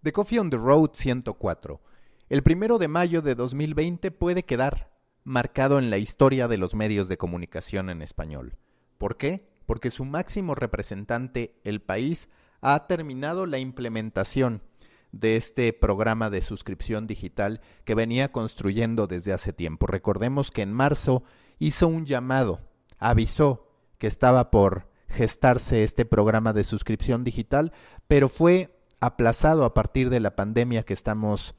The Coffee on the Road 104. El primero de mayo de 2020 puede quedar marcado en la historia de los medios de comunicación en español. ¿Por qué? Porque su máximo representante, el país, ha terminado la implementación de este programa de suscripción digital que venía construyendo desde hace tiempo. Recordemos que en marzo hizo un llamado, avisó que estaba por gestarse este programa de suscripción digital, pero fue aplazado a partir de la pandemia que estamos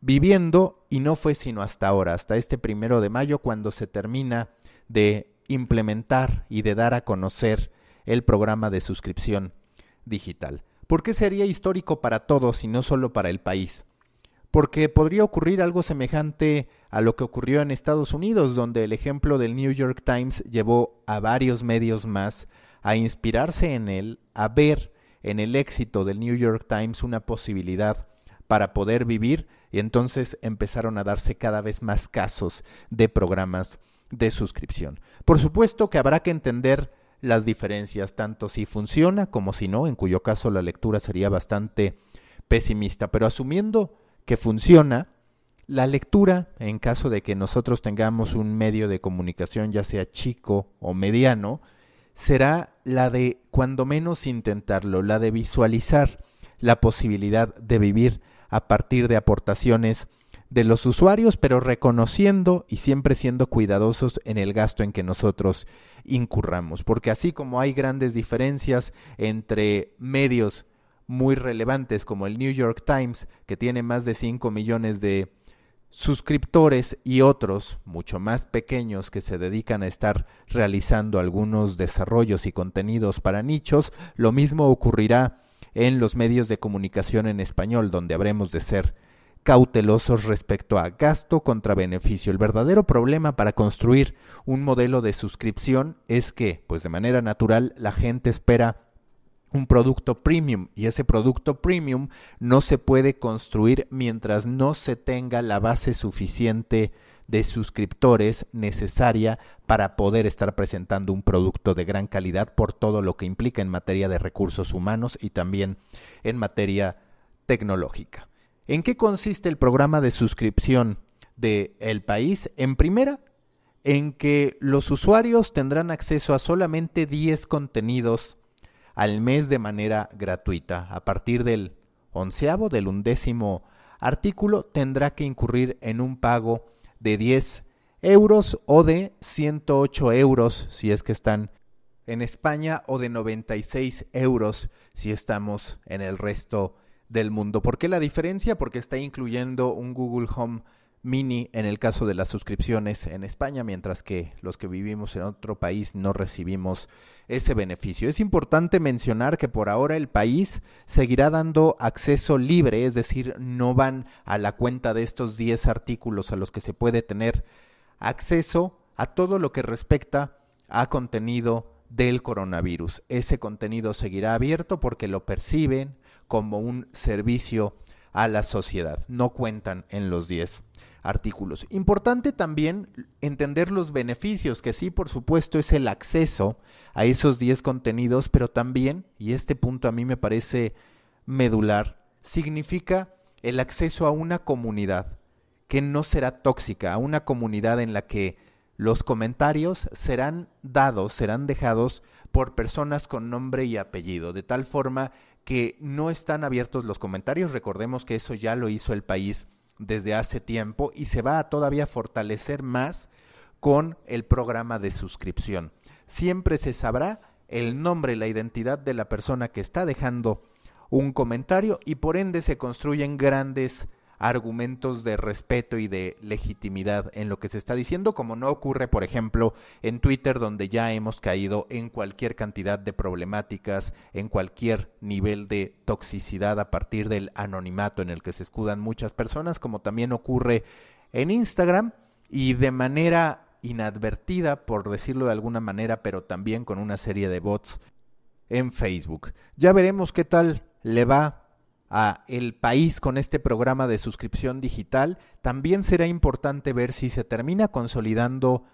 viviendo y no fue sino hasta ahora, hasta este primero de mayo, cuando se termina de implementar y de dar a conocer el programa de suscripción digital. ¿Por qué sería histórico para todos y no solo para el país? Porque podría ocurrir algo semejante a lo que ocurrió en Estados Unidos, donde el ejemplo del New York Times llevó a varios medios más a inspirarse en él, a ver en el éxito del New York Times una posibilidad para poder vivir y entonces empezaron a darse cada vez más casos de programas de suscripción. Por supuesto que habrá que entender las diferencias, tanto si funciona como si no, en cuyo caso la lectura sería bastante pesimista, pero asumiendo que funciona, la lectura, en caso de que nosotros tengamos un medio de comunicación, ya sea chico o mediano, será la de, cuando menos intentarlo, la de visualizar la posibilidad de vivir a partir de aportaciones de los usuarios, pero reconociendo y siempre siendo cuidadosos en el gasto en que nosotros incurramos, porque así como hay grandes diferencias entre medios muy relevantes como el New York Times, que tiene más de 5 millones de suscriptores y otros mucho más pequeños que se dedican a estar realizando algunos desarrollos y contenidos para nichos, lo mismo ocurrirá en los medios de comunicación en español, donde habremos de ser cautelosos respecto a gasto contra beneficio. El verdadero problema para construir un modelo de suscripción es que, pues de manera natural, la gente espera un producto premium y ese producto premium no se puede construir mientras no se tenga la base suficiente de suscriptores necesaria para poder estar presentando un producto de gran calidad por todo lo que implica en materia de recursos humanos y también en materia tecnológica. ¿En qué consiste el programa de suscripción de El País? En primera, en que los usuarios tendrán acceso a solamente 10 contenidos al mes de manera gratuita. A partir del onceavo, del undécimo artículo, tendrá que incurrir en un pago de 10 euros o de 108 euros si es que están en España o de 96 euros si estamos en el resto del mundo. ¿Por qué la diferencia? Porque está incluyendo un Google Home mini en el caso de las suscripciones en España, mientras que los que vivimos en otro país no recibimos ese beneficio. Es importante mencionar que por ahora el país seguirá dando acceso libre, es decir, no van a la cuenta de estos 10 artículos a los que se puede tener acceso a todo lo que respecta a contenido del coronavirus. Ese contenido seguirá abierto porque lo perciben como un servicio a la sociedad. No cuentan en los 10 artículos. Importante también entender los beneficios, que sí, por supuesto, es el acceso a esos 10 contenidos, pero también, y este punto a mí me parece medular, significa el acceso a una comunidad que no será tóxica, a una comunidad en la que los comentarios serán dados, serán dejados por personas con nombre y apellido, de tal forma que no están abiertos los comentarios. Recordemos que eso ya lo hizo el país desde hace tiempo y se va a todavía fortalecer más con el programa de suscripción. Siempre se sabrá el nombre y la identidad de la persona que está dejando un comentario y por ende se construyen grandes argumentos de respeto y de legitimidad en lo que se está diciendo, como no ocurre, por ejemplo, en Twitter, donde ya hemos caído en cualquier cantidad de problemáticas, en cualquier nivel de toxicidad a partir del anonimato en el que se escudan muchas personas, como también ocurre en Instagram y de manera inadvertida, por decirlo de alguna manera, pero también con una serie de bots en Facebook. Ya veremos qué tal le va a el país con este programa de suscripción digital, también será importante ver si se termina consolidando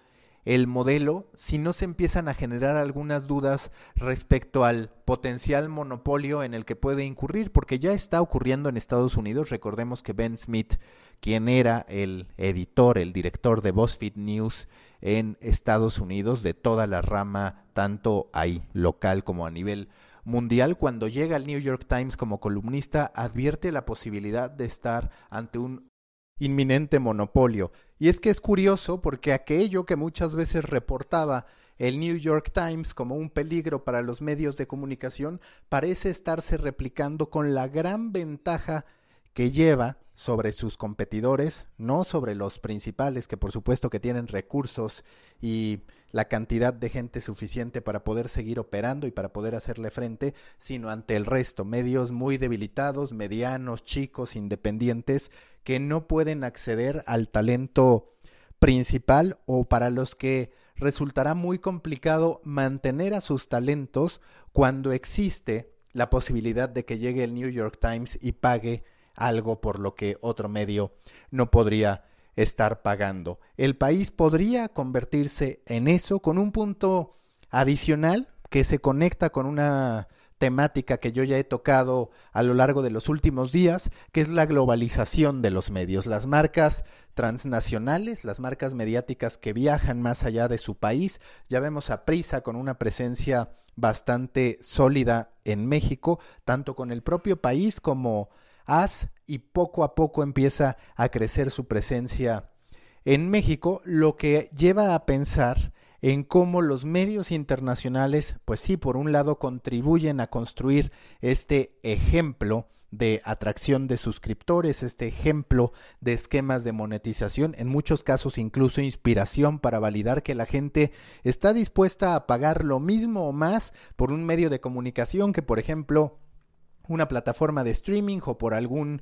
el modelo si no se empiezan a generar algunas dudas respecto al potencial monopolio en el que puede incurrir, porque ya está ocurriendo en Estados Unidos. Recordemos que Ben Smith, quien era el editor, el director de BuzzFeed News en Estados Unidos, de toda la rama, tanto ahí local como a nivel mundial, cuando llega al New York Times como columnista, advierte la posibilidad de estar ante un inminente monopolio. Y es que es curioso porque aquello que muchas veces reportaba el New York Times como un peligro para los medios de comunicación parece estarse replicando con la gran ventaja que lleva sobre sus competidores, no sobre los principales que por supuesto que tienen recursos y la cantidad de gente suficiente para poder seguir operando y para poder hacerle frente, sino ante el resto, medios muy debilitados, medianos, chicos, independientes, que no pueden acceder al talento principal o para los que resultará muy complicado mantener a sus talentos cuando existe la posibilidad de que llegue el New York Times y pague algo por lo que otro medio no podría estar pagando. El país podría convertirse en eso con un punto adicional que se conecta con una temática que yo ya he tocado a lo largo de los últimos días, que es la globalización de los medios. Las marcas transnacionales, las marcas mediáticas que viajan más allá de su país. Ya vemos a Prisa con una presencia bastante sólida en México, tanto con el propio país como AS y poco a poco empieza a crecer su presencia en México, lo que lleva a pensar en cómo los medios internacionales, pues sí, por un lado contribuyen a construir este ejemplo de atracción de suscriptores, este ejemplo de esquemas de monetización, en muchos casos incluso inspiración para validar que la gente está dispuesta a pagar lo mismo o más por un medio de comunicación que, por ejemplo, una plataforma de streaming o por algún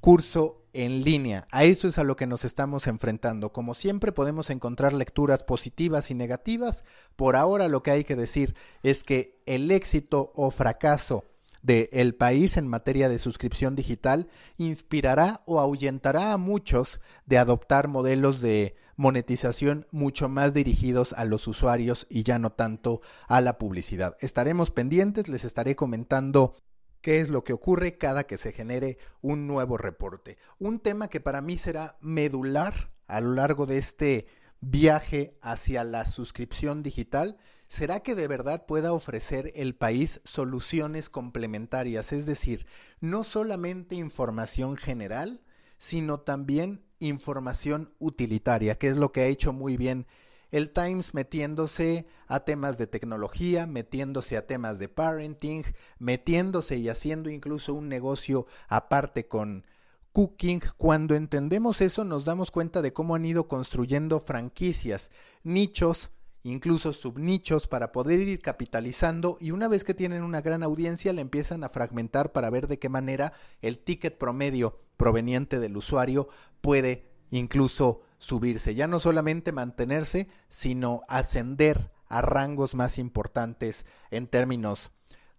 curso en línea. A eso es a lo que nos estamos enfrentando. Como siempre podemos encontrar lecturas positivas y negativas. Por ahora lo que hay que decir es que el éxito o fracaso del el país en materia de suscripción digital inspirará o ahuyentará a muchos de adoptar modelos de monetización mucho más dirigidos a los usuarios y ya no tanto a la publicidad. Estaremos pendientes, les estaré comentando qué es lo que ocurre cada que se genere un nuevo reporte. Un tema que para mí será medular a lo largo de este viaje hacia la suscripción digital será que de verdad pueda ofrecer el país soluciones complementarias, es decir, no solamente información general, sino también información utilitaria, que es lo que ha hecho muy bien el Times metiéndose a temas de tecnología, metiéndose a temas de parenting, metiéndose y haciendo incluso un negocio aparte con cooking. Cuando entendemos eso nos damos cuenta de cómo han ido construyendo franquicias, nichos, incluso subnichos para poder ir capitalizando y una vez que tienen una gran audiencia la empiezan a fragmentar para ver de qué manera el ticket promedio proveniente del usuario puede incluso subirse, ya no solamente mantenerse, sino ascender a rangos más importantes en términos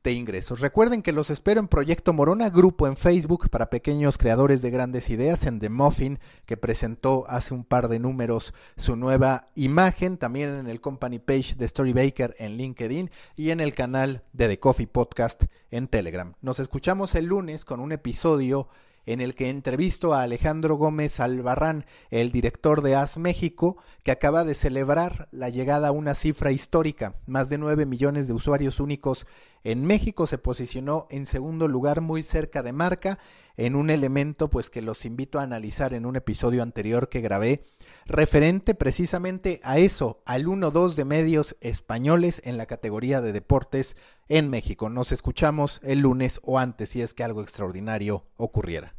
de ingresos. Recuerden que los espero en Proyecto Morona, grupo en Facebook para pequeños creadores de grandes ideas, en The Muffin, que presentó hace un par de números su nueva imagen, también en el company page de Storybaker en LinkedIn y en el canal de The Coffee Podcast en Telegram. Nos escuchamos el lunes con un episodio en el que entrevisto a Alejandro Gómez Albarrán, el director de AS México, que acaba de celebrar la llegada a una cifra histórica. Más de 9 millones de usuarios únicos en México se posicionó en segundo lugar muy cerca de marca en un elemento pues que los invito a analizar en un episodio anterior que grabé referente precisamente a eso, al 1-2 de medios españoles en la categoría de deportes en México. Nos escuchamos el lunes o antes si es que algo extraordinario ocurriera.